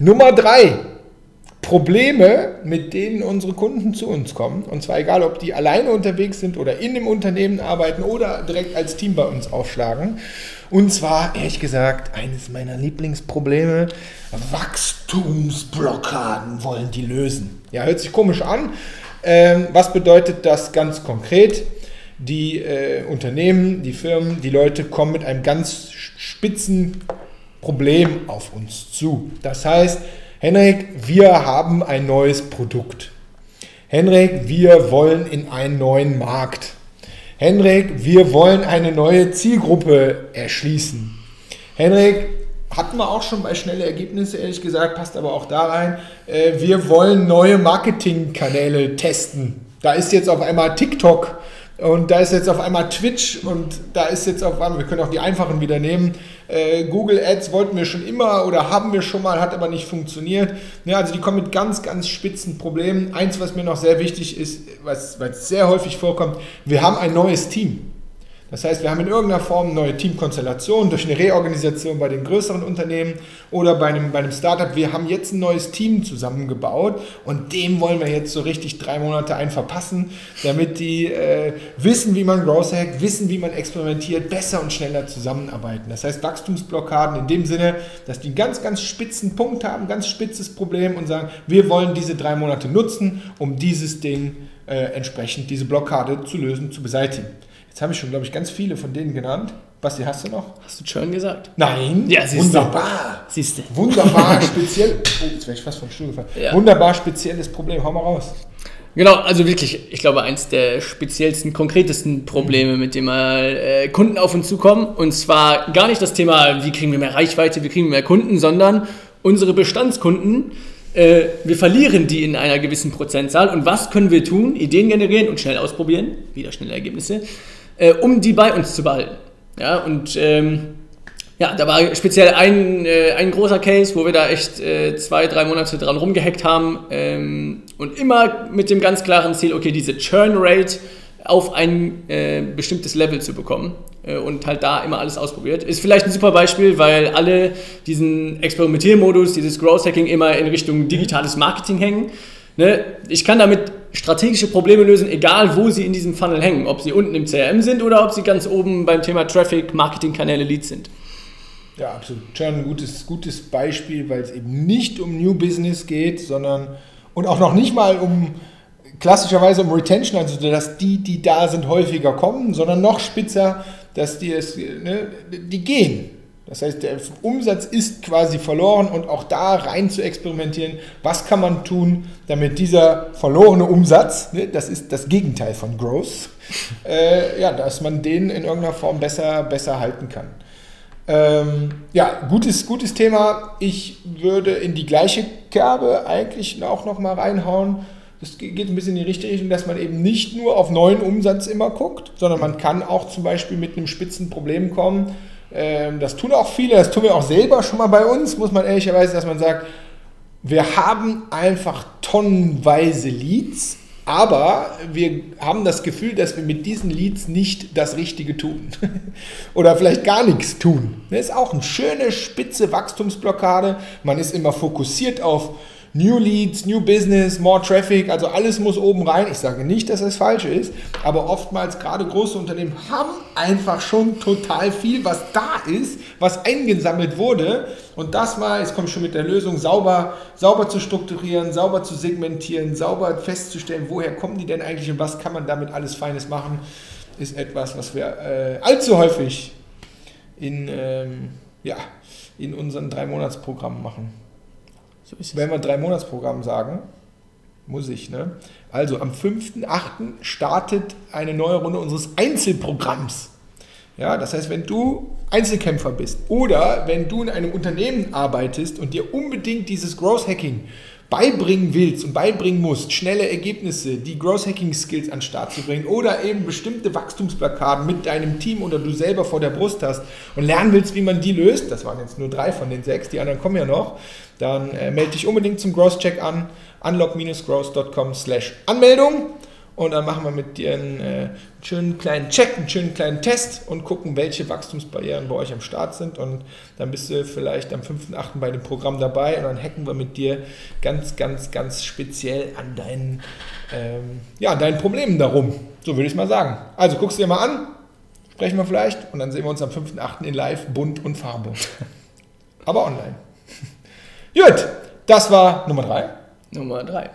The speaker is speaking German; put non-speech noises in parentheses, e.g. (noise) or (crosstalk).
Nummer drei. Probleme, mit denen unsere Kunden zu uns kommen. Und zwar egal, ob die alleine unterwegs sind oder in dem Unternehmen arbeiten oder direkt als Team bei uns aufschlagen. Und zwar, ehrlich gesagt, eines meiner Lieblingsprobleme, Wachstumsblockaden wollen die lösen. Ja, hört sich komisch an. Ähm, was bedeutet das ganz konkret? Die äh, Unternehmen, die Firmen, die Leute kommen mit einem ganz spitzen Problem auf uns zu. Das heißt, Henrik, wir haben ein neues Produkt. Henrik, wir wollen in einen neuen Markt. Henrik, wir wollen eine neue Zielgruppe erschließen. Henrik, hatten wir auch schon bei schnelle Ergebnisse, ehrlich gesagt, passt aber auch da rein. Äh, wir wollen neue Marketingkanäle testen. Da ist jetzt auf einmal TikTok und da ist jetzt auf einmal Twitch und da ist jetzt auf einmal, wir können auch die einfachen wieder nehmen. Äh, Google Ads wollten wir schon immer oder haben wir schon mal, hat aber nicht funktioniert. Ja, also die kommen mit ganz, ganz spitzen Problemen. Eins, was mir noch sehr wichtig ist, was, was sehr häufig vorkommt, wir haben ein neues Team. Das heißt, wir haben in irgendeiner Form neue Teamkonstellationen durch eine Reorganisation bei den größeren Unternehmen oder bei einem, bei einem Startup. Wir haben jetzt ein neues Team zusammengebaut und dem wollen wir jetzt so richtig drei Monate ein verpassen, damit die äh, wissen, wie man Growth Hack, wissen, wie man experimentiert, besser und schneller zusammenarbeiten. Das heißt, Wachstumsblockaden in dem Sinne, dass die einen ganz, ganz spitzen Punkt haben, ganz spitzes Problem und sagen, wir wollen diese drei Monate nutzen, um dieses Ding äh, entsprechend, diese Blockade zu lösen, zu beseitigen. Jetzt habe ich schon, glaube ich, ganz viele von denen genannt. Basti, hast du noch? Hast du schon gesagt? Nein. Ja, siehst Wunderbar. Siehst du. Wunderbar (laughs) speziell. Oh, jetzt wäre ich fast vom Stuhl gefallen. Ja. Wunderbar spezielles Problem. Hau mal raus. Genau, also wirklich, ich glaube, eins der speziellsten, konkretesten Probleme, mit dem mal äh, Kunden auf uns zukommen. Und zwar gar nicht das Thema, wie kriegen wir mehr Reichweite, wie kriegen wir mehr Kunden, sondern unsere Bestandskunden äh, wir verlieren die in einer gewissen Prozentzahl. Und was können wir tun? Ideen generieren und schnell ausprobieren, wieder schnelle Ergebnisse, äh, um die bei uns zu behalten. Ja, und ähm, ja, da war speziell ein, äh, ein großer Case, wo wir da echt äh, zwei, drei Monate dran rumgehackt haben ähm, und immer mit dem ganz klaren Ziel, okay, diese Churn Rate auf ein äh, bestimmtes Level zu bekommen äh, und halt da immer alles ausprobiert. Ist vielleicht ein super Beispiel, weil alle diesen Experimentiermodus, dieses Growth Hacking immer in Richtung digitales Marketing hängen. Ne? Ich kann damit strategische Probleme lösen, egal wo sie in diesem Funnel hängen. Ob sie unten im CRM sind oder ob sie ganz oben beim Thema Traffic, Marketingkanäle, Leads sind. Ja, absolut. Schon ein gutes, gutes Beispiel, weil es eben nicht um New Business geht, sondern und auch noch nicht mal um klassischerweise um Retention, also dass die, die da sind, häufiger kommen, sondern noch spitzer, dass die es, ne, die gehen. Das heißt, der Umsatz ist quasi verloren und auch da rein zu experimentieren, was kann man tun, damit dieser verlorene Umsatz, ne, das ist das Gegenteil von Growth, (laughs) äh, ja, dass man den in irgendeiner Form besser, besser halten kann. Ähm, ja, gutes, gutes Thema. Ich würde in die gleiche Kerbe eigentlich auch noch mal reinhauen. Das geht ein bisschen in die richtige Richtung, dass man eben nicht nur auf neuen Umsatz immer guckt, sondern man kann auch zum Beispiel mit einem Spitzenproblem kommen, ähm, das tun auch viele, das tun wir auch selber schon mal bei uns, muss man ehrlicherweise, dass man sagt, wir haben einfach tonnenweise Leads, aber wir haben das Gefühl, dass wir mit diesen Leads nicht das Richtige tun. (laughs) Oder vielleicht gar nichts tun. Das ist auch eine schöne, spitze Wachstumsblockade. Man ist immer fokussiert auf New Leads, New Business, More Traffic, also alles muss oben rein. Ich sage nicht, dass es falsch ist, aber oftmals gerade große Unternehmen haben einfach schon total viel, was da ist, was eingesammelt wurde. Und das mal, jetzt komme ich schon mit der Lösung, sauber, sauber zu strukturieren, sauber zu segmentieren, sauber festzustellen, woher kommen die denn eigentlich und was kann man damit alles Feines machen, ist etwas, was wir äh, allzu häufig in, ähm, ja, in unseren drei Monatsprogrammen machen. So Wenn wir drei Monatsprogramm sagen, muss ich, ne? Also am 5.8. startet eine neue Runde unseres Einzelprogramms. Ja, das heißt, wenn du Einzelkämpfer bist oder wenn du in einem Unternehmen arbeitest und dir unbedingt dieses Growth Hacking beibringen willst und beibringen musst, schnelle Ergebnisse, die Growth Hacking Skills an den Start zu bringen oder eben bestimmte Wachstumsblockaden mit deinem Team oder du selber vor der Brust hast und lernen willst, wie man die löst, das waren jetzt nur drei von den sechs, die anderen kommen ja noch, dann äh, melde dich unbedingt zum Growth Check an, unlock-growth.com slash Anmeldung und dann machen wir mit dir einen, äh, schönen kleinen Check, einen schönen kleinen Test und gucken, welche Wachstumsbarrieren bei euch am Start sind und dann bist du vielleicht am 5.8. bei dem Programm dabei und dann hacken wir mit dir ganz, ganz, ganz speziell an deinen, ähm, ja, an deinen Problemen darum. So würde ich mal sagen. Also guckst du dir mal an, sprechen wir vielleicht und dann sehen wir uns am 5.8. in live, bunt und Farbe. (laughs) Aber online. Gut, das war Nummer 3. Nummer 3.